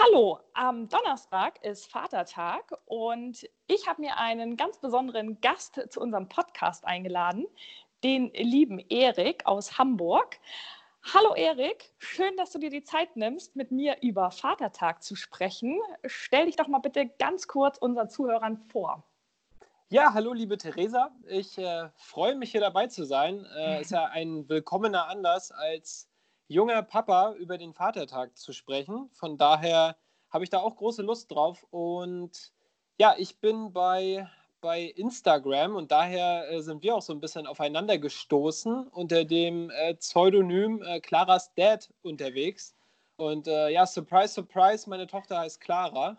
Hallo, am Donnerstag ist Vatertag und ich habe mir einen ganz besonderen Gast zu unserem Podcast eingeladen, den lieben Erik aus Hamburg. Hallo Erik, schön, dass du dir die Zeit nimmst, mit mir über Vatertag zu sprechen. Stell dich doch mal bitte ganz kurz unseren Zuhörern vor. Ja, hallo liebe Theresa. Ich äh, freue mich hier dabei zu sein. Äh, ist ja ein willkommener Anlass, als junger Papa über den Vatertag zu sprechen. Von daher habe ich da auch große Lust drauf. Und ja, ich bin bei, bei Instagram und daher äh, sind wir auch so ein bisschen aufeinander gestoßen unter dem äh, Pseudonym äh, Claras Dad unterwegs. Und äh, ja, surprise, surprise, meine Tochter heißt Clara.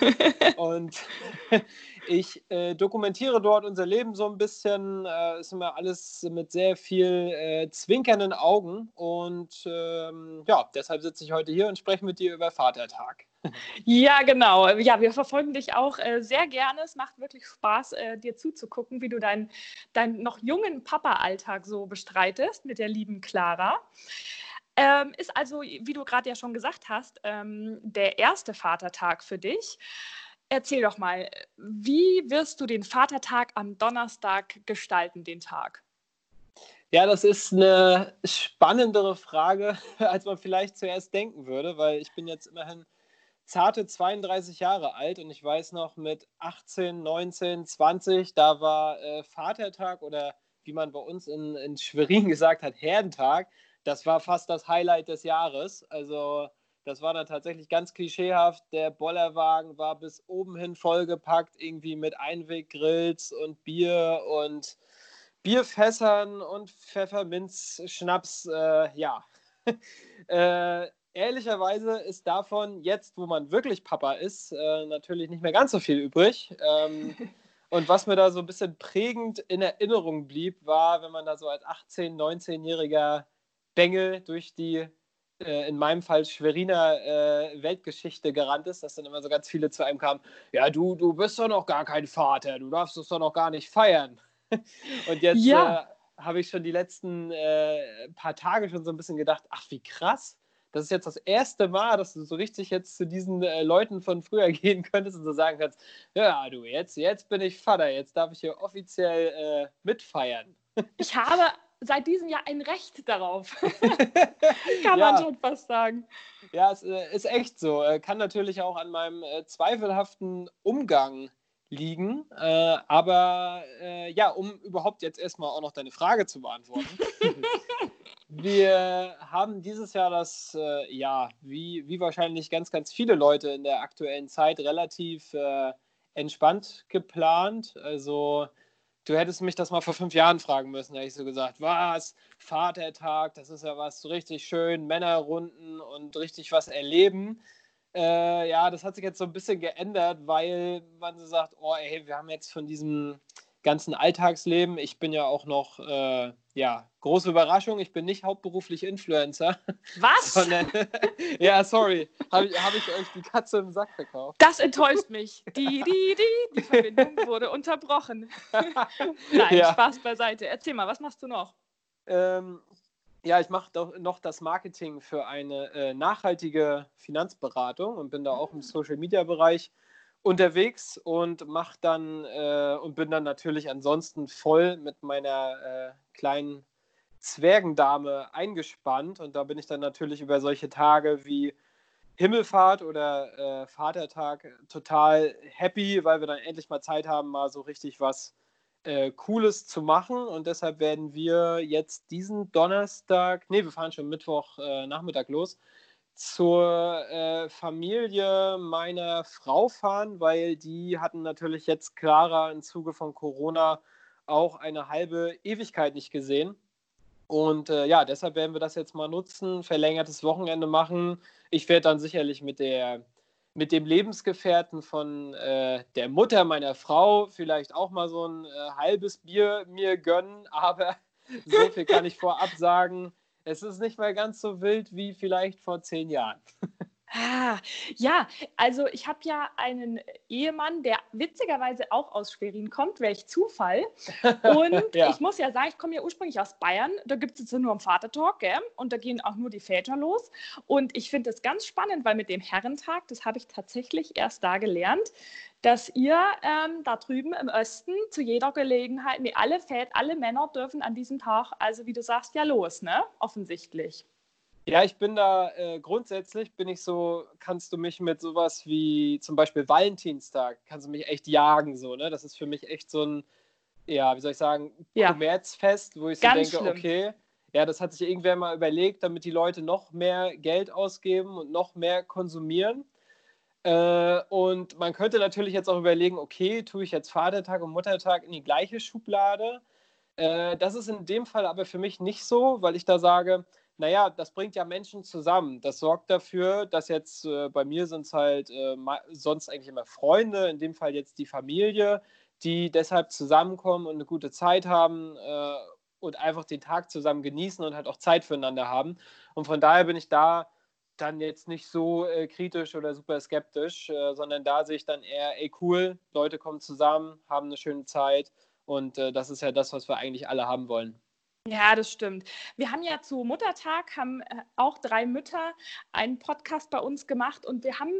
und ich äh, dokumentiere dort unser Leben so ein bisschen. Äh, ist immer alles mit sehr viel äh, zwinkernden Augen. Und ähm, ja, deshalb sitze ich heute hier und spreche mit dir über Vatertag. Ja, genau. Ja, wir verfolgen dich auch äh, sehr gerne. Es macht wirklich Spaß, äh, dir zuzugucken, wie du deinen dein noch jungen Papa-Alltag so bestreitest mit der lieben Clara. Ähm, ist also, wie du gerade ja schon gesagt hast, ähm, der erste Vatertag für dich. Erzähl doch mal, wie wirst du den Vatertag am Donnerstag gestalten, den Tag? Ja, das ist eine spannendere Frage, als man vielleicht zuerst denken würde, weil ich bin jetzt immerhin zarte 32 Jahre alt und ich weiß noch mit 18, 19, 20, da war äh, Vatertag oder wie man bei uns in, in Schwerin gesagt hat, Herdentag das war fast das Highlight des Jahres. Also das war dann tatsächlich ganz klischeehaft. Der Bollerwagen war bis oben hin vollgepackt, irgendwie mit Einweggrills und Bier und Bierfässern und Pfefferminzschnaps. Äh, ja. äh, ehrlicherweise ist davon jetzt, wo man wirklich Papa ist, äh, natürlich nicht mehr ganz so viel übrig. Ähm, und was mir da so ein bisschen prägend in Erinnerung blieb, war, wenn man da so als 18-, 19-Jähriger Bengel durch die, äh, in meinem Fall, Schweriner äh, Weltgeschichte gerannt ist, dass dann immer so ganz viele zu einem kamen, ja, du, du bist doch noch gar kein Vater, du darfst es doch noch gar nicht feiern. Und jetzt ja. äh, habe ich schon die letzten äh, paar Tage schon so ein bisschen gedacht, ach, wie krass. Das ist jetzt das erste Mal, dass du so richtig jetzt zu diesen äh, Leuten von früher gehen könntest und so sagen kannst, ja, du, jetzt, jetzt bin ich Vater, jetzt darf ich hier offiziell äh, mitfeiern. Ich habe seit diesem Jahr ein Recht darauf. Kann ja. man schon fast sagen. Ja, es äh, ist echt so. Äh, kann natürlich auch an meinem äh, zweifelhaften Umgang liegen. Äh, aber äh, ja, um überhaupt jetzt erstmal auch noch deine Frage zu beantworten. Wir haben dieses Jahr das, äh, ja, wie, wie wahrscheinlich ganz, ganz viele Leute in der aktuellen Zeit relativ entspannt geplant. Also du hättest mich das mal vor fünf Jahren fragen müssen, hätte ich so gesagt, was, Vatertag, das ist ja was so richtig schön, Männerrunden und richtig was erleben. Äh, ja, das hat sich jetzt so ein bisschen geändert, weil man so sagt, oh ey, wir haben jetzt von diesem ganzen Alltagsleben, ich bin ja auch noch, äh, ja, große Überraschung, ich bin nicht hauptberuflich Influencer. Was? Sondern, ja, sorry, habe ich, hab ich euch die Katze im Sack verkauft. Das enttäuscht mich. Die, die, die, die Verbindung wurde unterbrochen. Nein, ja. Spaß beiseite. Erzähl mal, was machst du noch? Ähm, ja, ich mache noch das Marketing für eine äh, nachhaltige Finanzberatung und bin da auch im Social-Media-Bereich unterwegs und mach dann äh, und bin dann natürlich ansonsten voll mit meiner äh, kleinen Zwergendame eingespannt. Und da bin ich dann natürlich über solche Tage wie Himmelfahrt oder äh, Vatertag total happy, weil wir dann endlich mal Zeit haben, mal so richtig was äh, Cooles zu machen. Und deshalb werden wir jetzt diesen Donnerstag, nee, wir fahren schon Mittwoch äh, Nachmittag los, zur äh, Familie meiner Frau fahren, weil die hatten natürlich jetzt Clara im Zuge von Corona auch eine halbe Ewigkeit nicht gesehen. Und äh, ja, deshalb werden wir das jetzt mal nutzen, verlängertes Wochenende machen. Ich werde dann sicherlich mit der mit dem Lebensgefährten von äh, der Mutter meiner Frau vielleicht auch mal so ein äh, halbes Bier mir gönnen, aber so viel kann ich vorab sagen es ist nicht mehr ganz so wild wie vielleicht vor zehn Jahren. Ah, ja, also ich habe ja einen Ehemann, der witzigerweise auch aus Schwerin kommt, welch Zufall. Und ja. ich muss ja sagen, ich komme ja ursprünglich aus Bayern. Da gibt es jetzt nur einen Vatertalk, gell? und da gehen auch nur die Väter los. Und ich finde das ganz spannend, weil mit dem Herrentag, das habe ich tatsächlich erst da gelernt, dass ihr ähm, da drüben im Osten zu jeder Gelegenheit, nee, alle Väter, alle Männer dürfen an diesem Tag, also wie du sagst, ja los, ne? Offensichtlich. Ja, ich bin da äh, grundsätzlich, bin ich so, kannst du mich mit sowas wie zum Beispiel Valentinstag, kannst du mich echt jagen, so, ne? Das ist für mich echt so ein, ja, wie soll ich sagen, ja. Kommerzfest, wo ich so Ganz denke, schlimm. okay, ja, das hat sich irgendwer mal überlegt, damit die Leute noch mehr Geld ausgeben und noch mehr konsumieren. Äh, und man könnte natürlich jetzt auch überlegen, okay, tue ich jetzt Vatertag und Muttertag in die gleiche Schublade? Äh, das ist in dem Fall aber für mich nicht so, weil ich da sage, naja, das bringt ja Menschen zusammen. Das sorgt dafür, dass jetzt äh, bei mir sind es halt äh, sonst eigentlich immer Freunde, in dem Fall jetzt die Familie, die deshalb zusammenkommen und eine gute Zeit haben äh, und einfach den Tag zusammen genießen und halt auch Zeit füreinander haben. Und von daher bin ich da dann jetzt nicht so äh, kritisch oder super skeptisch, äh, sondern da sehe ich dann eher, ey cool, Leute kommen zusammen, haben eine schöne Zeit und äh, das ist ja das, was wir eigentlich alle haben wollen. Ja, das stimmt. Wir haben ja zu Muttertag, haben äh, auch drei Mütter einen Podcast bei uns gemacht und wir haben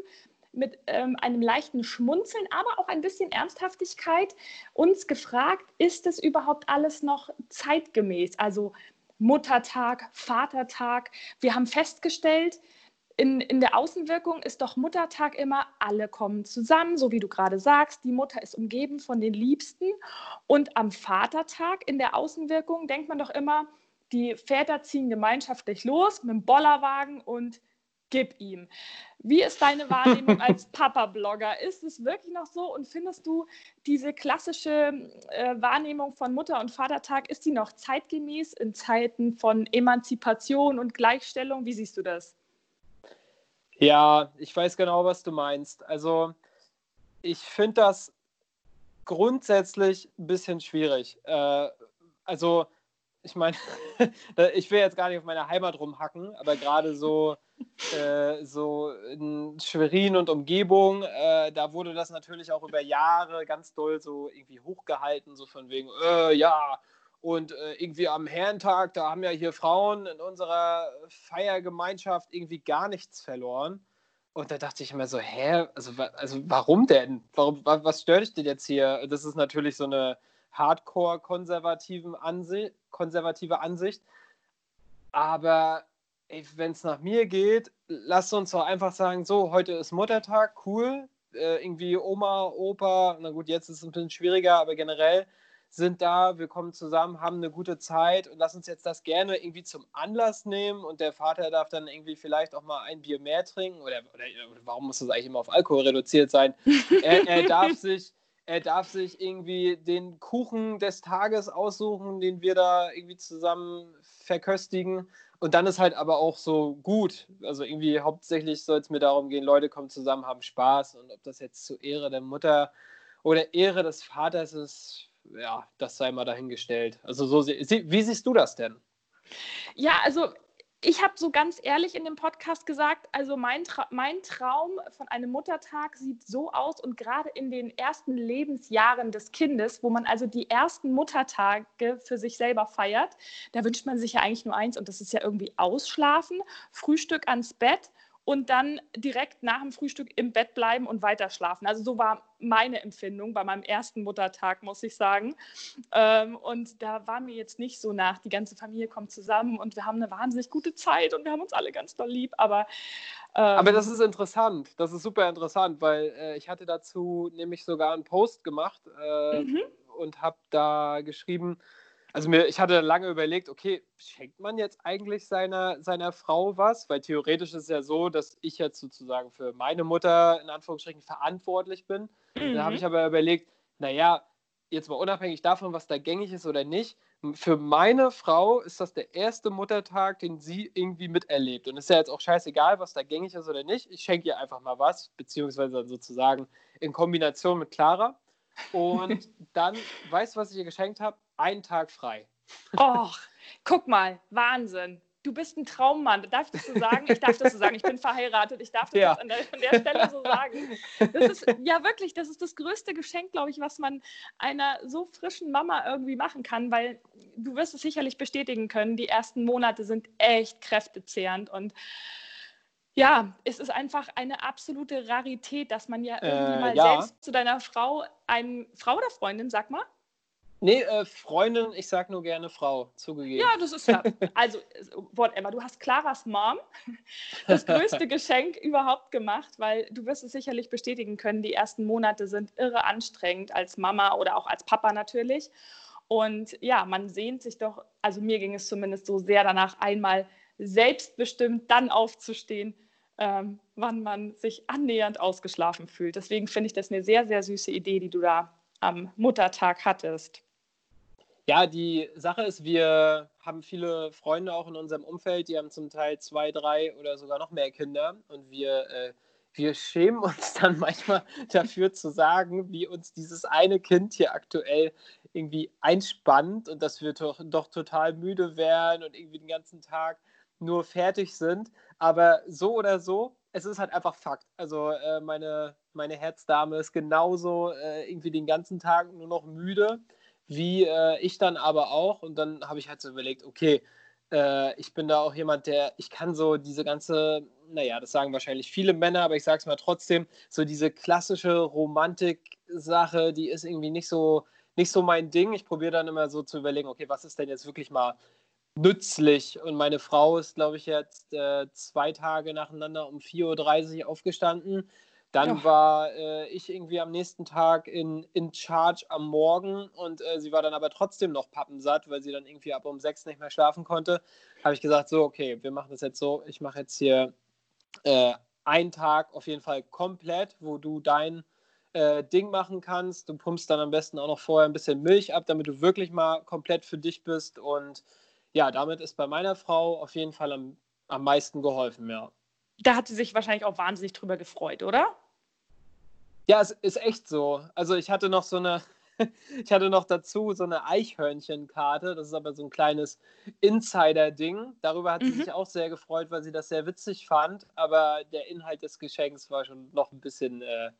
mit ähm, einem leichten Schmunzeln, aber auch ein bisschen Ernsthaftigkeit uns gefragt, ist es überhaupt alles noch zeitgemäß? Also Muttertag, Vatertag. Wir haben festgestellt, in, in der Außenwirkung ist doch Muttertag immer, alle kommen zusammen, so wie du gerade sagst, die Mutter ist umgeben von den Liebsten. Und am Vatertag in der Außenwirkung denkt man doch immer, die Väter ziehen gemeinschaftlich los mit dem Bollerwagen und gib ihm. Wie ist deine Wahrnehmung als Papa-Blogger? Ist es wirklich noch so und findest du diese klassische äh, Wahrnehmung von Mutter- und Vatertag, ist die noch zeitgemäß in Zeiten von Emanzipation und Gleichstellung? Wie siehst du das? Ja, ich weiß genau, was du meinst. Also ich finde das grundsätzlich ein bisschen schwierig. Äh, also ich meine, ich will jetzt gar nicht auf meine Heimat rumhacken, aber gerade so, äh, so in Schwerin und Umgebung, äh, da wurde das natürlich auch über Jahre ganz doll so irgendwie hochgehalten, so von wegen, äh, ja, und äh, irgendwie am Herrentag, da haben ja hier Frauen in unserer Feiergemeinschaft irgendwie gar nichts verloren. Und da dachte ich immer so, hä, also, also warum denn? Warum, was stört dich denn jetzt hier? Das ist natürlich so eine hardcore-konservative Ansicht, konservative Ansicht. Aber wenn es nach mir geht, lass uns doch einfach sagen, so, heute ist Muttertag, cool. Äh, irgendwie Oma, Opa, na gut, jetzt ist es ein bisschen schwieriger, aber generell sind da, wir kommen zusammen, haben eine gute Zeit und lass uns jetzt das gerne irgendwie zum Anlass nehmen und der Vater darf dann irgendwie vielleicht auch mal ein Bier mehr trinken oder, oder, warum muss das eigentlich immer auf Alkohol reduziert sein? er, er, darf sich, er darf sich irgendwie den Kuchen des Tages aussuchen, den wir da irgendwie zusammen verköstigen und dann ist halt aber auch so gut. Also irgendwie hauptsächlich soll es mir darum gehen, Leute kommen zusammen, haben Spaß und ob das jetzt zur Ehre der Mutter oder Ehre des Vaters ist, ja, das sei mal dahingestellt. Also so, wie siehst du das denn? Ja, also ich habe so ganz ehrlich in dem Podcast gesagt, also mein, Tra mein Traum von einem Muttertag sieht so aus und gerade in den ersten Lebensjahren des Kindes, wo man also die ersten Muttertage für sich selber feiert, da wünscht man sich ja eigentlich nur eins und das ist ja irgendwie ausschlafen, Frühstück ans Bett und dann direkt nach dem Frühstück im Bett bleiben und weiter schlafen. Also so war meine Empfindung bei meinem ersten Muttertag, muss ich sagen. Ähm, und da war mir jetzt nicht so nach, die ganze Familie kommt zusammen und wir haben eine wahnsinnig gute Zeit und wir haben uns alle ganz doll lieb, aber ähm, aber das ist interessant, das ist super interessant, weil äh, ich hatte dazu nämlich sogar einen Post gemacht äh, mhm. und habe da geschrieben, also mir, ich hatte lange überlegt, okay, schenkt man jetzt eigentlich seiner, seiner Frau was? Weil theoretisch ist es ja so, dass ich jetzt sozusagen für meine Mutter in Anführungsstrichen verantwortlich bin. Mhm. Da habe ich aber überlegt, naja, jetzt mal unabhängig davon, was da gängig ist oder nicht, für meine Frau ist das der erste Muttertag, den sie irgendwie miterlebt. Und es ist ja jetzt auch scheißegal, was da gängig ist oder nicht. Ich schenke ihr einfach mal was, beziehungsweise dann sozusagen in Kombination mit Clara. Und dann, weißt du, was ich ihr geschenkt habe? Einen Tag frei. Och, guck mal, Wahnsinn. du bist ein Traummann. Darf ich das so sagen? Ich darf das so sagen. Ich bin verheiratet. Ich darf das ja. an der, an der, Stelle so sagen. Das ist ja wirklich, das ist das größte Geschenk, glaube ich, was man einer so frischen Mama irgendwie machen kann, weil du wirst es sicherlich bestätigen können. Die ersten Monate sind echt kräftezehrend und ja, es ist einfach eine absolute Rarität, dass man ja irgendwie äh, mal ja. selbst zu deiner Frau, ein Frau oder Freundin, sag mal, Nee, äh, Freundin, ich sag nur gerne Frau, zugegeben. Ja, das ist ja, also, whatever, du hast Claras Mom das größte Geschenk überhaupt gemacht, weil du wirst es sicherlich bestätigen können, die ersten Monate sind irre anstrengend als Mama oder auch als Papa natürlich. Und ja, man sehnt sich doch, also mir ging es zumindest so sehr danach, einmal selbstbestimmt dann aufzustehen, ähm, wann man sich annähernd ausgeschlafen fühlt. Deswegen finde ich das eine sehr, sehr süße Idee, die du da am Muttertag hattest. Ja, die Sache ist, wir haben viele Freunde auch in unserem Umfeld, die haben zum Teil zwei, drei oder sogar noch mehr Kinder und wir, äh, wir schämen uns dann manchmal dafür zu sagen, wie uns dieses eine Kind hier aktuell irgendwie einspannt und dass wir doch, doch total müde werden und irgendwie den ganzen Tag nur fertig sind. Aber so oder so, es ist halt einfach Fakt. Also äh, meine, meine Herzdame ist genauso äh, irgendwie den ganzen Tag nur noch müde wie äh, ich dann aber auch. Und dann habe ich halt so überlegt, okay, äh, ich bin da auch jemand, der, ich kann so diese ganze, naja, das sagen wahrscheinlich viele Männer, aber ich sage es mal trotzdem, so diese klassische Romantik-Sache, die ist irgendwie nicht so, nicht so mein Ding. Ich probiere dann immer so zu überlegen, okay, was ist denn jetzt wirklich mal nützlich? Und meine Frau ist, glaube ich, jetzt äh, zwei Tage nacheinander um 4.30 Uhr aufgestanden dann ja. war äh, ich irgendwie am nächsten Tag in, in Charge am Morgen und äh, sie war dann aber trotzdem noch pappensatt, weil sie dann irgendwie ab um sechs nicht mehr schlafen konnte. Habe ich gesagt, so, okay, wir machen das jetzt so. Ich mache jetzt hier äh, einen Tag auf jeden Fall komplett, wo du dein äh, Ding machen kannst. Du pumpst dann am besten auch noch vorher ein bisschen Milch ab, damit du wirklich mal komplett für dich bist. Und ja, damit ist bei meiner Frau auf jeden Fall am, am meisten geholfen, ja da hat sie sich wahrscheinlich auch wahnsinnig drüber gefreut, oder? Ja, es ist echt so. Also ich hatte noch so eine, ich hatte noch dazu so eine Eichhörnchenkarte. Das ist aber so ein kleines Insider-Ding. Darüber hat mhm. sie sich auch sehr gefreut, weil sie das sehr witzig fand. Aber der Inhalt des Geschenks war schon noch ein bisschen äh,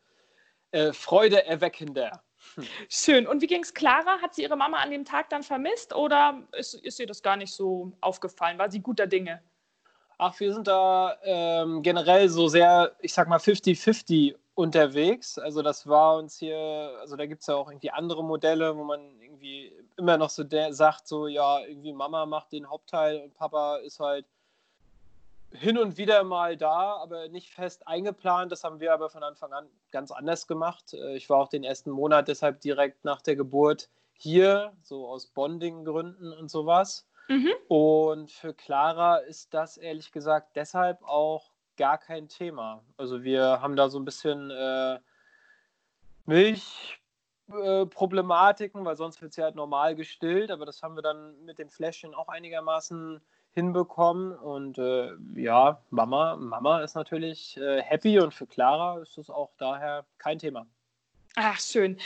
äh, freudeerweckender. Hm. Schön. Und wie ging es Clara? Hat sie ihre Mama an dem Tag dann vermisst oder ist, ist ihr das gar nicht so aufgefallen? War sie guter Dinge? Ach, wir sind da ähm, generell so sehr, ich sag mal, 50-50 unterwegs. Also das war uns hier, also da gibt es ja auch irgendwie andere Modelle, wo man irgendwie immer noch so der, sagt, so ja, irgendwie Mama macht den Hauptteil und Papa ist halt hin und wieder mal da, aber nicht fest eingeplant. Das haben wir aber von Anfang an ganz anders gemacht. Äh, ich war auch den ersten Monat deshalb direkt nach der Geburt hier, so aus Bonding-Gründen und sowas. Mhm. Und für Clara ist das ehrlich gesagt deshalb auch gar kein Thema. Also wir haben da so ein bisschen äh, Milchproblematiken, äh, weil sonst wird sie halt normal gestillt, aber das haben wir dann mit dem Fläschchen auch einigermaßen hinbekommen. Und äh, ja, Mama, Mama ist natürlich äh, happy und für Clara ist das auch daher kein Thema. Ach, schön.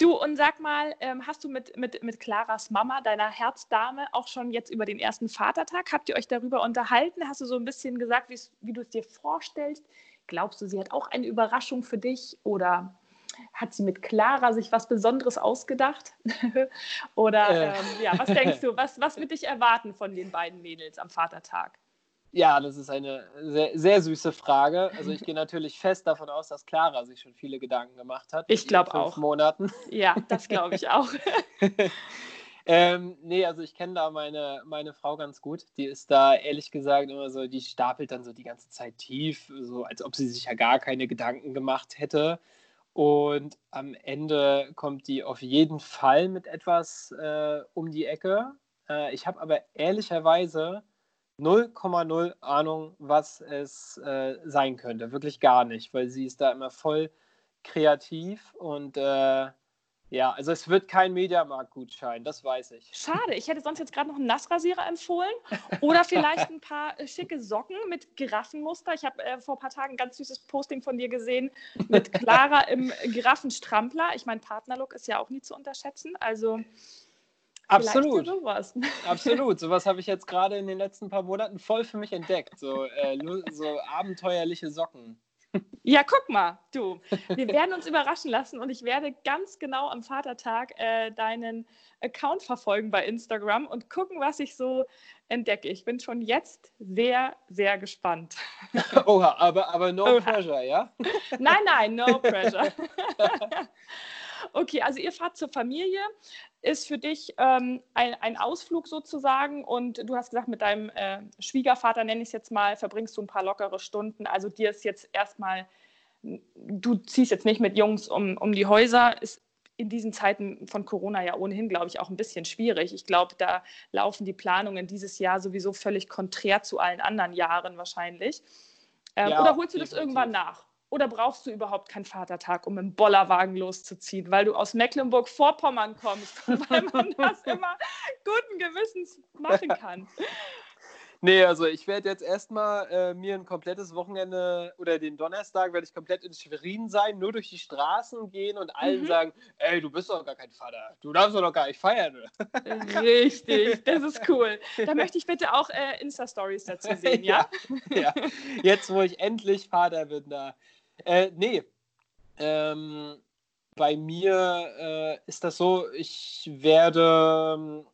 Du, und sag mal, ähm, hast du mit, mit, mit Claras Mama, deiner Herzdame, auch schon jetzt über den ersten Vatertag, habt ihr euch darüber unterhalten? Hast du so ein bisschen gesagt, wie du es dir vorstellst? Glaubst du, sie hat auch eine Überraschung für dich? Oder hat sie mit Clara sich was Besonderes ausgedacht? Oder äh. ähm, ja, was denkst du, was, was wird dich erwarten von den beiden Mädels am Vatertag? Ja, das ist eine sehr, sehr süße Frage. Also ich gehe natürlich fest davon aus, dass Clara sich schon viele Gedanken gemacht hat. Ich glaube auch. Monaten. Ja, das glaube ich auch. ähm, nee, also ich kenne da meine, meine Frau ganz gut. Die ist da ehrlich gesagt immer so, die stapelt dann so die ganze Zeit tief, so als ob sie sich ja gar keine Gedanken gemacht hätte. Und am Ende kommt die auf jeden Fall mit etwas äh, um die Ecke. Äh, ich habe aber ehrlicherweise 0,0 Ahnung, was es äh, sein könnte. Wirklich gar nicht, weil sie ist da immer voll kreativ und äh, ja, also es wird kein Mediamarkt-Gutschein, das weiß ich. Schade, ich hätte sonst jetzt gerade noch einen Nassrasierer empfohlen oder vielleicht ein paar äh, schicke Socken mit Giraffenmuster. Ich habe äh, vor ein paar Tagen ein ganz süßes Posting von dir gesehen mit Clara im Giraffenstrampler. Ich meine, Partnerlook ist ja auch nie zu unterschätzen. Also Absolut. Sowas. Absolut. Sowas habe ich jetzt gerade in den letzten paar Monaten voll für mich entdeckt. So, äh, so abenteuerliche Socken. Ja, guck mal, du. Wir werden uns überraschen lassen und ich werde ganz genau am Vatertag äh, deinen Account verfolgen bei Instagram und gucken, was ich so entdecke. Ich bin schon jetzt sehr, sehr gespannt. Oha, aber, aber no Oha. pressure, ja? Nein, nein, no pressure. okay, also ihr fahrt zur Familie ist für dich ähm, ein, ein, Ausflug sozusagen und du hast gesagt, mit deinem äh, Schwiegervater, nenne ich es jetzt mal, verbringst du ein paar lockere Stunden. Also dir ist jetzt erstmal, du ziehst jetzt nicht mit Jungs um, um die Häuser, ist in diesen Zeiten von Corona ja ohnehin, glaube ich, auch ein bisschen schwierig. Ich glaube, da laufen die Planungen dieses Jahr sowieso völlig konträr zu allen anderen Jahren wahrscheinlich. Ähm, ja, oder holst du das irgendwann nach? Oder brauchst du überhaupt keinen Vatertag, um im Bollerwagen loszuziehen, weil du aus Mecklenburg-Vorpommern kommst und weil man das immer guten Gewissens machen kann? Nee, also ich werde jetzt erstmal äh, mir ein komplettes Wochenende oder den Donnerstag werde ich komplett in Schwerin sein, nur durch die Straßen gehen und allen mhm. sagen, ey, du bist doch gar kein Vater, du darfst doch gar nicht feiern. Richtig, das ist cool. Da möchte ich bitte auch äh, Insta-Stories dazu sehen, ja? ja? ja? Jetzt, wo ich endlich Vater bin, da äh, nee. Ähm, bei mir äh, ist das so, ich werde,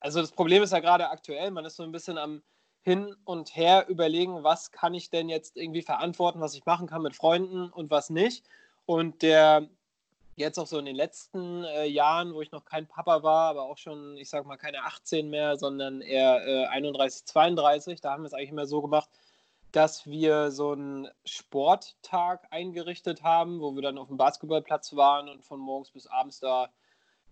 also das Problem ist ja gerade aktuell, man ist so ein bisschen am Hin und Her überlegen, was kann ich denn jetzt irgendwie verantworten, was ich machen kann mit Freunden und was nicht. Und der jetzt auch so in den letzten äh, Jahren, wo ich noch kein Papa war, aber auch schon, ich sag mal, keine 18 mehr, sondern eher äh, 31, 32, da haben wir es eigentlich immer so gemacht, dass wir so einen Sporttag eingerichtet haben, wo wir dann auf dem Basketballplatz waren und von morgens bis abends da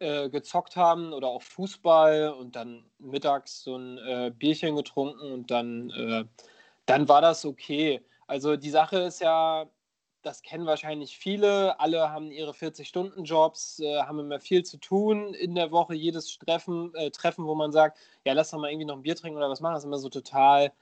äh, gezockt haben oder auch Fußball und dann mittags so ein äh, Bierchen getrunken und dann, äh, dann war das okay. Also die Sache ist ja, das kennen wahrscheinlich viele, alle haben ihre 40-Stunden-Jobs, äh, haben immer viel zu tun in der Woche, jedes Treffen, äh, Treffen, wo man sagt, ja, lass doch mal irgendwie noch ein Bier trinken oder was machen, das ist immer so total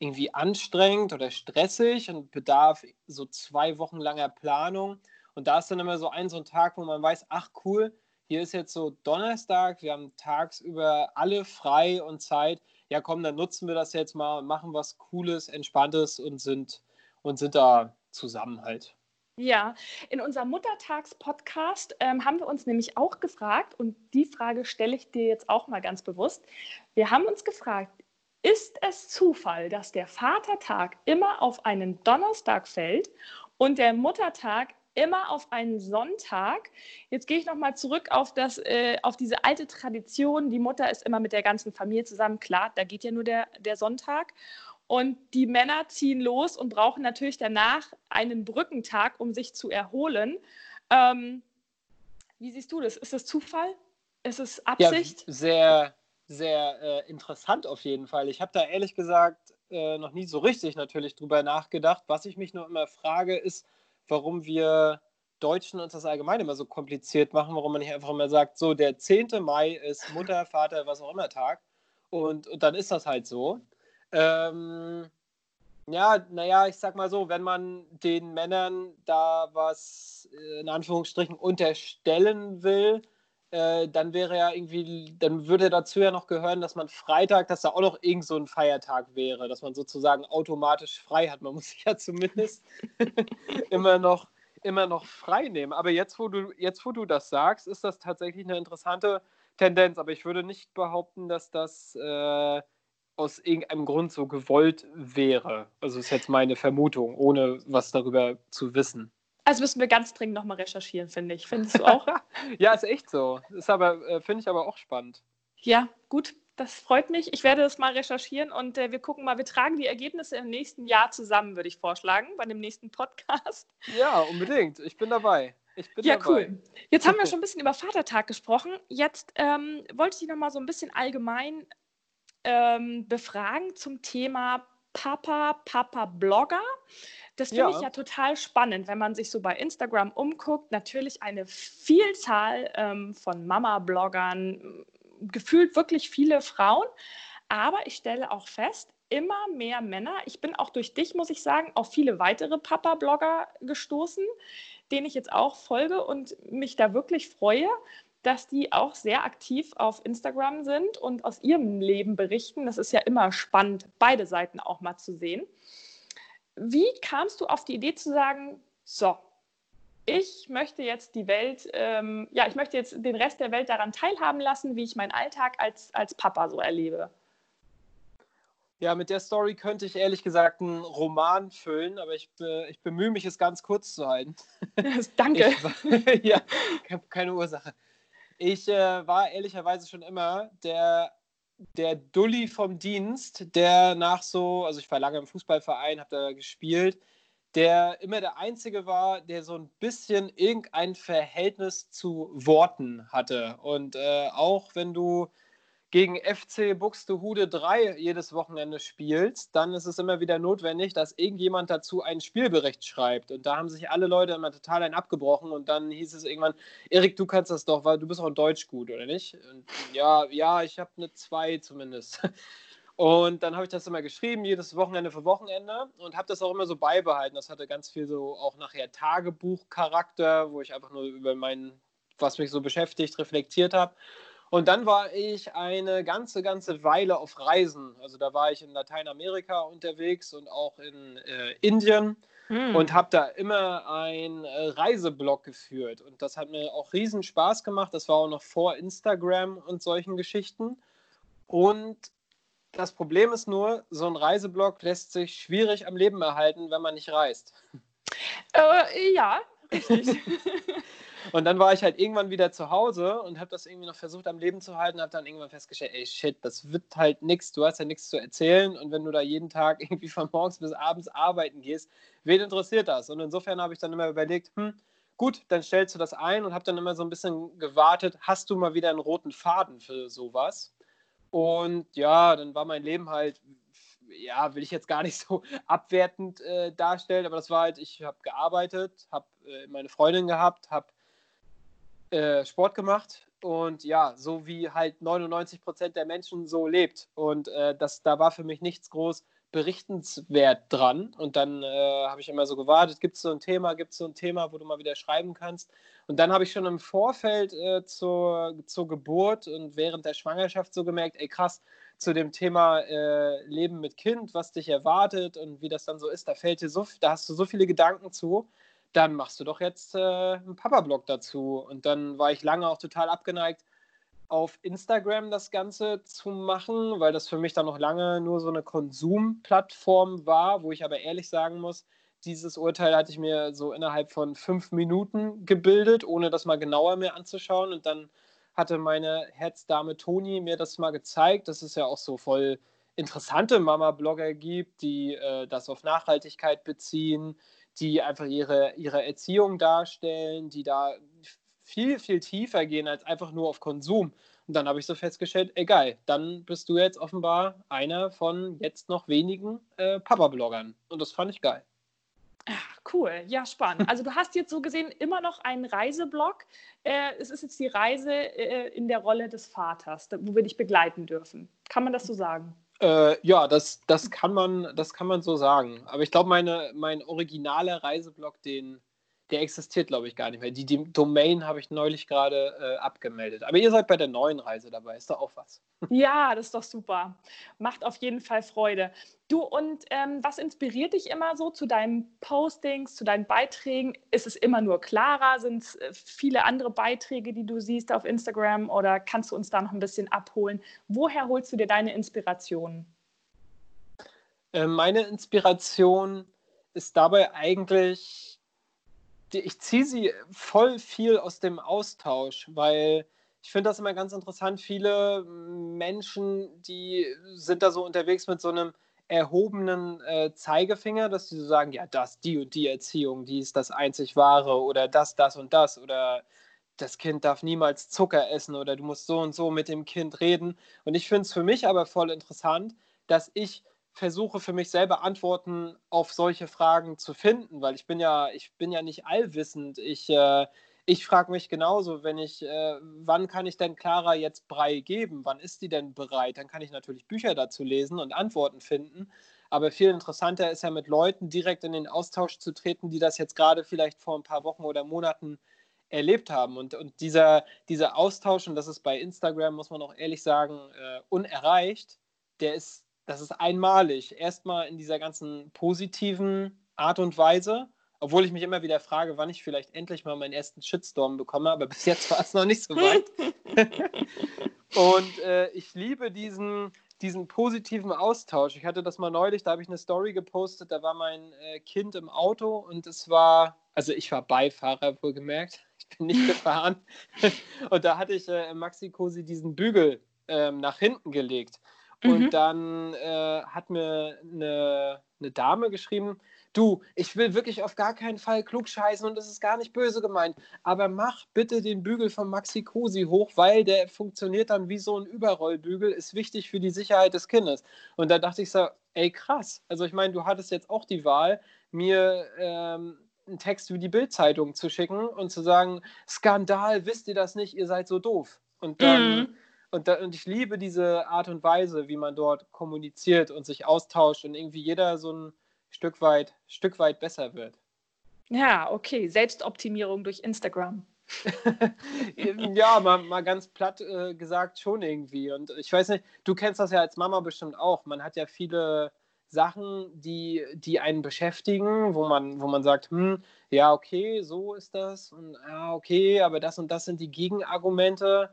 irgendwie anstrengend oder stressig und bedarf so zwei Wochen langer Planung. Und da ist dann immer so ein so ein Tag, wo man weiß, ach cool, hier ist jetzt so Donnerstag, wir haben tagsüber alle frei und Zeit. Ja, komm, dann nutzen wir das jetzt mal und machen was Cooles, Entspanntes und sind, und sind da zusammen halt. Ja, in unserem Muttertags-Podcast ähm, haben wir uns nämlich auch gefragt, und die Frage stelle ich dir jetzt auch mal ganz bewusst. Wir haben uns gefragt, ist es Zufall, dass der Vatertag immer auf einen Donnerstag fällt und der Muttertag immer auf einen Sonntag. Jetzt gehe ich nochmal zurück auf, das, äh, auf diese alte Tradition. Die Mutter ist immer mit der ganzen Familie zusammen. Klar, da geht ja nur der, der Sonntag. Und die Männer ziehen los und brauchen natürlich danach einen Brückentag, um sich zu erholen. Ähm, wie siehst du das? Ist das Zufall? Ist es Absicht? Ja, sehr, sehr äh, interessant auf jeden Fall. Ich habe da ehrlich gesagt äh, noch nie so richtig natürlich drüber nachgedacht. Was ich mich nur immer frage, ist, warum wir Deutschen uns das allgemein immer so kompliziert machen, warum man nicht einfach immer sagt, so der 10. Mai ist Mutter, Vater, was auch immer Tag und, und dann ist das halt so. Ähm, ja, naja, ich sag mal so, wenn man den Männern da was äh, in Anführungsstrichen unterstellen will, äh, dann wäre ja irgendwie, dann würde dazu ja noch gehören, dass man Freitag, dass da auch noch irgend so ein Feiertag wäre, dass man sozusagen automatisch frei hat. Man muss sich ja zumindest immer noch immer noch frei nehmen. Aber jetzt wo, du, jetzt, wo du das sagst, ist das tatsächlich eine interessante Tendenz. Aber ich würde nicht behaupten, dass das äh, aus irgendeinem Grund so gewollt wäre. Also ist jetzt meine Vermutung, ohne was darüber zu wissen. Also müssen wir ganz dringend nochmal recherchieren, finde ich. Findest du auch? ja, ist echt so. Ist aber, äh, finde ich aber auch spannend. Ja, gut. Das freut mich. Ich werde das mal recherchieren und äh, wir gucken mal, wir tragen die Ergebnisse im nächsten Jahr zusammen, würde ich vorschlagen, bei dem nächsten Podcast. Ja, unbedingt. Ich bin dabei. Ich bin ja, dabei. cool. Jetzt haben wir schon ein bisschen über Vatertag gesprochen. Jetzt ähm, wollte ich dich nochmal so ein bisschen allgemein ähm, befragen zum Thema Papa, Papa Blogger. Das finde ja. ich ja total spannend, wenn man sich so bei Instagram umguckt. Natürlich eine Vielzahl ähm, von Mama-Bloggern, gefühlt wirklich viele Frauen. Aber ich stelle auch fest, immer mehr Männer. Ich bin auch durch dich, muss ich sagen, auf viele weitere Papa-Blogger gestoßen, denen ich jetzt auch folge und mich da wirklich freue, dass die auch sehr aktiv auf Instagram sind und aus ihrem Leben berichten. Das ist ja immer spannend, beide Seiten auch mal zu sehen. Wie kamst du auf die Idee zu sagen, so, ich möchte jetzt die Welt, ähm, ja, ich möchte jetzt den Rest der Welt daran teilhaben lassen, wie ich meinen Alltag als, als Papa so erlebe? Ja, mit der Story könnte ich ehrlich gesagt einen Roman füllen, aber ich, ich bemühe mich, es ganz kurz zu halten. Danke. Ich, ja, keine Ursache. Ich äh, war ehrlicherweise schon immer der, der Dulli vom Dienst, der nach so, also ich war lange im Fußballverein, habe da gespielt, der immer der Einzige war, der so ein bisschen irgendein Verhältnis zu Worten hatte. Und äh, auch wenn du gegen FC Buxtehude 3 jedes Wochenende spielst, dann ist es immer wieder notwendig, dass irgendjemand dazu einen Spielbericht schreibt. Und da haben sich alle Leute immer total ein abgebrochen und dann hieß es irgendwann, Erik, du kannst das doch, weil du bist auch in Deutsch gut, oder nicht? Und ja, ja, ich habe eine 2 zumindest. Und dann habe ich das immer geschrieben, jedes Wochenende für Wochenende und habe das auch immer so beibehalten. Das hatte ganz viel so auch nachher Tagebuchcharakter, wo ich einfach nur über mein, was mich so beschäftigt, reflektiert habe. Und dann war ich eine ganze, ganze Weile auf Reisen. Also da war ich in Lateinamerika unterwegs und auch in äh, Indien hm. und habe da immer einen äh, Reiseblog geführt. Und das hat mir auch riesen Spaß gemacht. Das war auch noch vor Instagram und solchen Geschichten. Und das Problem ist nur, so ein Reiseblog lässt sich schwierig am Leben erhalten, wenn man nicht reist. Äh, ja, richtig. und dann war ich halt irgendwann wieder zu Hause und habe das irgendwie noch versucht am Leben zu halten, habe dann irgendwann festgestellt, ey shit, das wird halt nichts, du hast ja nichts zu erzählen und wenn du da jeden Tag irgendwie von morgens bis abends arbeiten gehst, wen interessiert das? Und insofern habe ich dann immer überlegt, hm, gut, dann stellst du das ein und habe dann immer so ein bisschen gewartet, hast du mal wieder einen roten Faden für sowas? Und ja, dann war mein Leben halt, ja, will ich jetzt gar nicht so abwertend äh, darstellen, aber das war halt, ich habe gearbeitet, habe äh, meine Freundin gehabt, habe äh, Sport gemacht und ja, so wie halt 99 Prozent der Menschen so lebt. Und äh, das, da war für mich nichts groß berichtenswert dran. Und dann äh, habe ich immer so gewartet, gibt es so ein Thema, gibt es so ein Thema, wo du mal wieder schreiben kannst. Und dann habe ich schon im Vorfeld äh, zur, zur Geburt und während der Schwangerschaft so gemerkt, ey krass, zu dem Thema äh, Leben mit Kind, was dich erwartet und wie das dann so ist, da fällt dir so, da hast du so viele Gedanken zu, dann machst du doch jetzt äh, einen Papa-Blog dazu. Und dann war ich lange auch total abgeneigt, auf Instagram das Ganze zu machen, weil das für mich dann noch lange nur so eine Konsumplattform war, wo ich aber ehrlich sagen muss, dieses Urteil hatte ich mir so innerhalb von fünf Minuten gebildet, ohne das mal genauer mir anzuschauen. Und dann hatte meine Herzdame Toni mir das mal gezeigt, dass es ja auch so voll interessante Mama-Blogger gibt, die äh, das auf Nachhaltigkeit beziehen, die einfach ihre, ihre Erziehung darstellen, die da viel, viel tiefer gehen als einfach nur auf Konsum. Und dann habe ich so festgestellt, egal, dann bist du jetzt offenbar einer von jetzt noch wenigen äh, Papa-Bloggern. Und das fand ich geil. Ach, cool, ja, spannend. Also du hast jetzt so gesehen immer noch einen Reiseblog. Äh, es ist jetzt die Reise äh, in der Rolle des Vaters, wo wir dich begleiten dürfen. Kann man das so sagen? Äh, ja, das, das, kann man, das kann man so sagen. Aber ich glaube, mein originaler Reiseblog, den, der existiert, glaube ich, gar nicht mehr. Die, die Domain habe ich neulich gerade äh, abgemeldet. Aber ihr seid bei der neuen Reise dabei, ist doch auch was. Ja, das ist doch super. Macht auf jeden Fall Freude. Du, und ähm, was inspiriert dich immer so zu deinen Postings, zu deinen Beiträgen? Ist es immer nur Clara? Sind es äh, viele andere Beiträge, die du siehst auf Instagram? Oder kannst du uns da noch ein bisschen abholen? Woher holst du dir deine Inspirationen? Äh, meine Inspiration ist dabei eigentlich ich ziehe sie voll viel aus dem Austausch, weil ich finde das immer ganz interessant. Viele Menschen, die sind da so unterwegs mit so einem erhobenen äh, Zeigefinger, dass sie so sagen, ja, das, die und die Erziehung, die ist das einzig wahre oder das, das und das oder das Kind darf niemals Zucker essen oder du musst so und so mit dem Kind reden. Und ich finde es für mich aber voll interessant, dass ich versuche für mich selber Antworten auf solche Fragen zu finden, weil ich bin ja, ich bin ja nicht allwissend. Ich, äh, ich frage mich genauso, wenn ich, äh, wann kann ich denn Clara jetzt Brei geben? Wann ist die denn bereit? Dann kann ich natürlich Bücher dazu lesen und Antworten finden. Aber viel interessanter ist ja mit Leuten direkt in den Austausch zu treten, die das jetzt gerade vielleicht vor ein paar Wochen oder Monaten erlebt haben. Und, und dieser, dieser Austausch, und das ist bei Instagram, muss man auch ehrlich sagen, äh, unerreicht, der ist, das ist einmalig. Erstmal in dieser ganzen positiven Art und Weise, obwohl ich mich immer wieder frage, wann ich vielleicht endlich mal meinen ersten Shitstorm bekomme, aber bis jetzt war es noch nicht so weit. und äh, ich liebe diesen, diesen positiven Austausch. Ich hatte das mal neulich, da habe ich eine Story gepostet, da war mein äh, Kind im Auto und es war, also ich war Beifahrer, wohlgemerkt, ich bin nicht gefahren. und da hatte ich äh, Maxi Cosi diesen Bügel ähm, nach hinten gelegt. Und mhm. dann äh, hat mir eine, eine Dame geschrieben, du, ich will wirklich auf gar keinen Fall klugscheißen und es ist gar nicht böse gemeint, aber mach bitte den Bügel von Maxi Cosi hoch, weil der funktioniert dann wie so ein Überrollbügel, ist wichtig für die Sicherheit des Kindes. Und da dachte ich so, ey krass, also ich meine, du hattest jetzt auch die Wahl, mir ähm, einen Text wie die Bildzeitung zu schicken und zu sagen, Skandal, wisst ihr das nicht, ihr seid so doof. Und dann... Mhm. Und, da, und, ich liebe diese Art und Weise, wie man dort kommuniziert und sich austauscht und irgendwie jeder so ein, Stück weit, Stück weit besser wird. Ja, okay. Selbstoptimierung durch Instagram. ja, mal, mal ganz platt äh, gesagt schon irgendwie. Und ich weiß nicht, du kennst das ja als Mama bestimmt auch. Man hat ja viele Sachen, die, die einen beschäftigen, wo man, wo man sagt, hm, ja, okay, so ist das und ja, okay, aber das und das sind die Gegenargumente.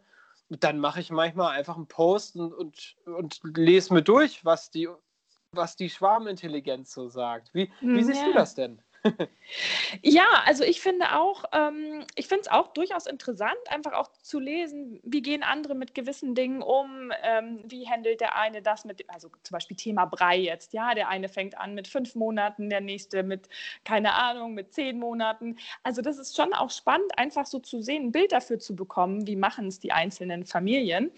Dann mache ich manchmal einfach einen Post und, und, und lese mir durch, was die was die Schwarmintelligenz so sagt. Wie, wie siehst ja. du das denn? Ja, also ich finde auch, ähm, ich finde es auch durchaus interessant, einfach auch zu lesen, wie gehen andere mit gewissen Dingen um, ähm, wie handelt der eine das mit, also zum Beispiel Thema Brei jetzt, ja, der eine fängt an mit fünf Monaten, der nächste mit, keine Ahnung, mit zehn Monaten. Also das ist schon auch spannend, einfach so zu sehen, ein Bild dafür zu bekommen, wie machen es die einzelnen Familien.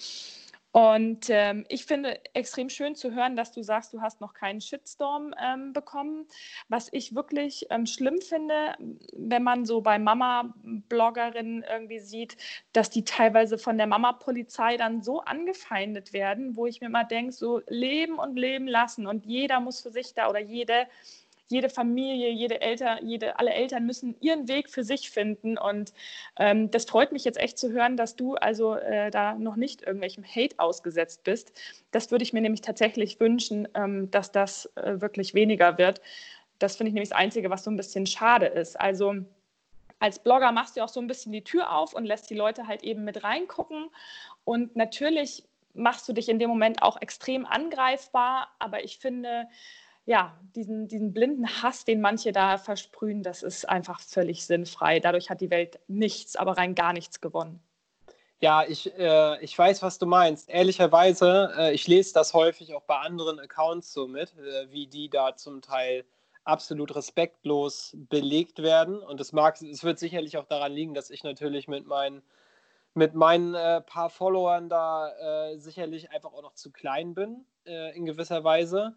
Und ähm, ich finde extrem schön zu hören, dass du sagst, du hast noch keinen Shitstorm ähm, bekommen. Was ich wirklich ähm, schlimm finde, wenn man so bei Mama-Bloggerinnen irgendwie sieht, dass die teilweise von der Mama-Polizei dann so angefeindet werden, wo ich mir mal denke, so leben und leben lassen und jeder muss für sich da oder jede jede Familie, jede Eltern, jede, alle Eltern müssen ihren Weg für sich finden. Und ähm, das freut mich jetzt echt zu hören, dass du also äh, da noch nicht irgendwelchem Hate ausgesetzt bist. Das würde ich mir nämlich tatsächlich wünschen, ähm, dass das äh, wirklich weniger wird. Das finde ich nämlich das Einzige, was so ein bisschen schade ist. Also als Blogger machst du auch so ein bisschen die Tür auf und lässt die Leute halt eben mit reingucken. Und natürlich machst du dich in dem Moment auch extrem angreifbar, aber ich finde, ja, diesen, diesen blinden Hass, den manche da versprühen, das ist einfach völlig sinnfrei. Dadurch hat die Welt nichts, aber rein gar nichts gewonnen. Ja, ich, äh, ich weiß, was du meinst. Ehrlicherweise, äh, ich lese das häufig auch bei anderen Accounts so mit, äh, wie die da zum Teil absolut respektlos belegt werden. Und es mag, es wird sicherlich auch daran liegen, dass ich natürlich mit meinen mit meinen äh, paar Followern da äh, sicherlich einfach auch noch zu klein bin, äh, in gewisser Weise.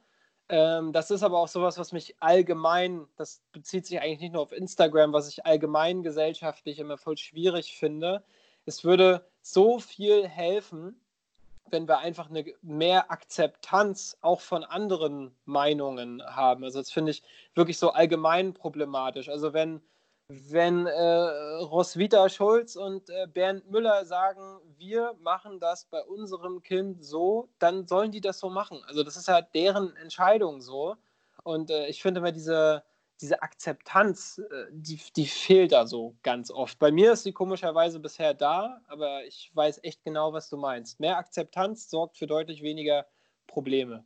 Ähm, das ist aber auch sowas, was mich allgemein, das bezieht sich eigentlich nicht nur auf Instagram, was ich allgemein gesellschaftlich immer voll schwierig finde. Es würde so viel helfen, wenn wir einfach eine mehr Akzeptanz auch von anderen Meinungen haben. Also das finde ich wirklich so allgemein problematisch. Also wenn wenn äh, Roswitha Schulz und äh, Bernd Müller sagen, wir machen das bei unserem Kind so, dann sollen die das so machen. Also das ist ja deren Entscheidung so. Und äh, ich finde immer diese, diese Akzeptanz, äh, die, die fehlt da so ganz oft. Bei mir ist sie komischerweise bisher da, aber ich weiß echt genau, was du meinst. Mehr Akzeptanz sorgt für deutlich weniger Probleme.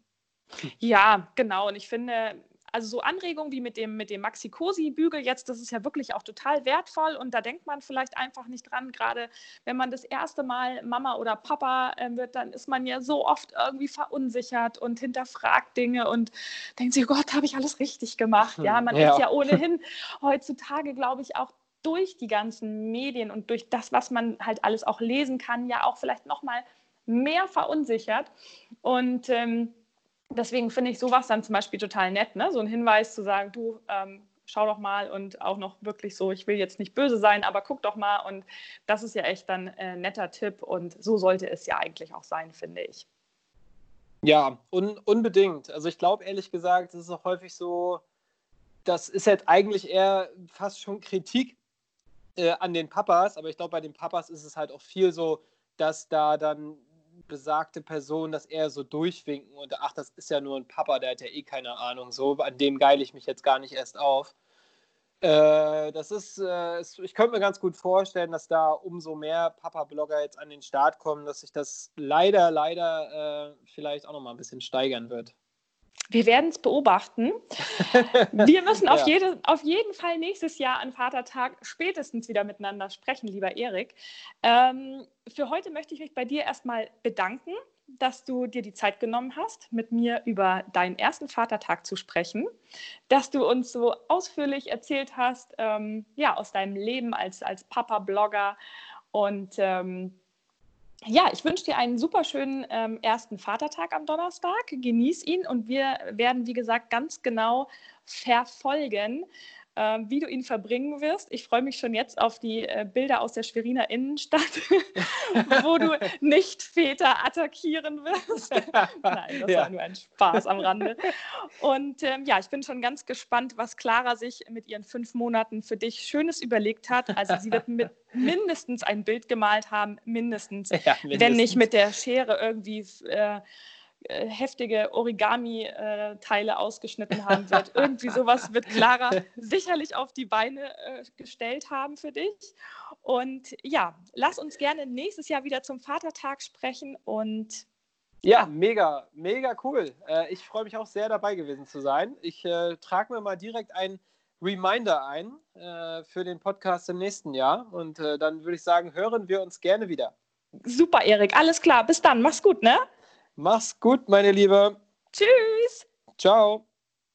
Ja, genau. Und ich finde, also so Anregungen wie mit dem, mit dem Maxi-Cosi-Bügel jetzt, das ist ja wirklich auch total wertvoll und da denkt man vielleicht einfach nicht dran, gerade wenn man das erste Mal Mama oder Papa äh, wird, dann ist man ja so oft irgendwie verunsichert und hinterfragt Dinge und denkt sich, oh Gott, habe ich alles richtig gemacht? Ja, man ja. ist ja ohnehin heutzutage, glaube ich, auch durch die ganzen Medien und durch das, was man halt alles auch lesen kann, ja auch vielleicht noch mal mehr verunsichert und ähm, deswegen finde ich sowas dann zum Beispiel total nett, ne? so ein Hinweis zu sagen, du, ähm, schau doch mal und auch noch wirklich so, ich will jetzt nicht böse sein, aber guck doch mal und das ist ja echt dann ein äh, netter Tipp und so sollte es ja eigentlich auch sein, finde ich. Ja, un unbedingt. Also ich glaube ehrlich gesagt, es ist auch häufig so, das ist jetzt eigentlich eher fast schon Kritik äh, an den Papas, aber ich glaube, bei den Papas ist es halt auch viel so, dass da dann besagte Personen das eher so durchwinken und ach, das ist ja nur ein Papa, der hat ja eh keine Ahnung, so, an dem geile ich mich jetzt gar nicht erst auf. Äh, das ist, äh, ich könnte mir ganz gut vorstellen, dass da umso mehr Papa-Blogger jetzt an den Start kommen, dass sich das leider, leider äh, vielleicht auch noch mal ein bisschen steigern wird. Wir werden es beobachten. Wir müssen auf, ja. jede, auf jeden Fall nächstes Jahr an Vatertag spätestens wieder miteinander sprechen, lieber Erik. Ähm, für heute möchte ich mich bei dir erstmal bedanken, dass du dir die Zeit genommen hast, mit mir über deinen ersten Vatertag zu sprechen, dass du uns so ausführlich erzählt hast, ähm, ja, aus deinem Leben als, als Papa-Blogger und ähm, ja, ich wünsche dir einen super schönen ähm, ersten Vatertag am Donnerstag. Genieß ihn und wir werden, wie gesagt, ganz genau verfolgen, äh, wie du ihn verbringen wirst. Ich freue mich schon jetzt auf die äh, Bilder aus der Schweriner Innenstadt, wo du nicht Väter attackieren wirst. Nein, das ja. war nur ein Spaß am Rande. Und ähm, ja, ich bin schon ganz gespannt, was Clara sich mit ihren fünf Monaten für dich Schönes überlegt hat. Also sie wird mit mindestens ein Bild gemalt haben, mindestens, ja, mindestens. wenn nicht mit der Schere irgendwie äh, äh, heftige Origami-Teile ausgeschnitten haben wird. Irgendwie sowas wird Clara sicherlich auf die Beine äh, gestellt haben für dich. Und ja, lass uns gerne nächstes Jahr wieder zum Vatertag sprechen und ja, mega, mega cool. Äh, ich freue mich auch sehr dabei gewesen zu sein. Ich äh, trage mir mal direkt ein Reminder ein äh, für den Podcast im nächsten Jahr und äh, dann würde ich sagen, hören wir uns gerne wieder. Super, Erik. Alles klar. Bis dann. Mach's gut, ne? Mach's gut, meine Liebe. Tschüss. Ciao.